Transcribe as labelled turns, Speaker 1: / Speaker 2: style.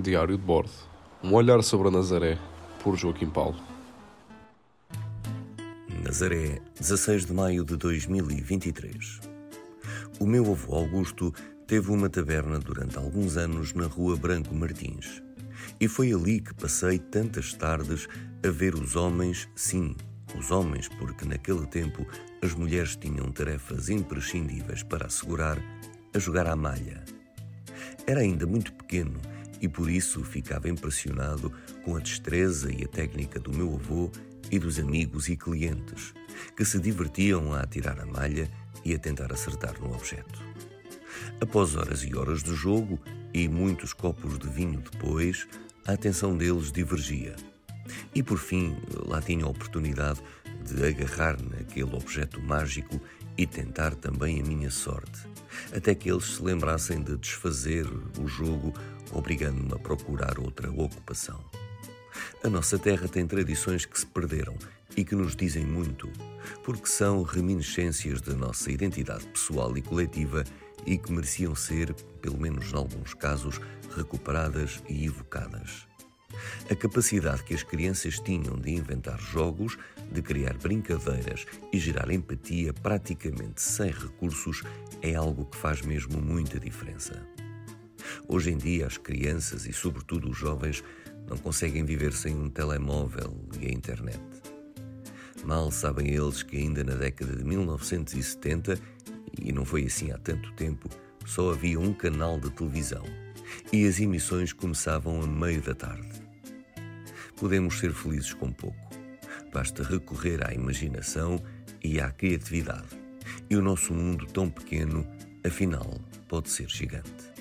Speaker 1: Diário de bordo. Um olhar sobre a Nazaré, por Joaquim Paulo.
Speaker 2: Nazaré, 16 de maio de 2023. O meu avô Augusto teve uma taberna durante alguns anos na Rua Branco Martins. E foi ali que passei tantas tardes a ver os homens, sim, os homens, porque naquele tempo as mulheres tinham tarefas imprescindíveis para assegurar, a jogar à malha. Era ainda muito pequeno e por isso ficava impressionado com a destreza e a técnica do meu avô e dos amigos e clientes, que se divertiam a atirar a malha e a tentar acertar no objeto. Após horas e horas de jogo e muitos copos de vinho depois, a atenção deles divergia. E por fim, lá tinha a oportunidade de agarrar naquele objeto mágico e tentar também a minha sorte, até que eles se lembrassem de desfazer o jogo, obrigando-me a procurar outra ocupação. A nossa terra tem tradições que se perderam e que nos dizem muito, porque são reminiscências da nossa identidade pessoal e coletiva e que mereciam ser, pelo menos em alguns casos, recuperadas e evocadas. A capacidade que as crianças tinham de inventar jogos, de criar brincadeiras e gerar empatia praticamente sem recursos é algo que faz mesmo muita diferença. Hoje em dia, as crianças e, sobretudo, os jovens não conseguem viver sem um telemóvel e a internet. Mal sabem eles que, ainda na década de 1970, e não foi assim há tanto tempo, só havia um canal de televisão e as emissões começavam a meio da tarde. Podemos ser felizes com pouco. Basta recorrer à imaginação e à criatividade. E o nosso mundo tão pequeno, afinal, pode ser gigante.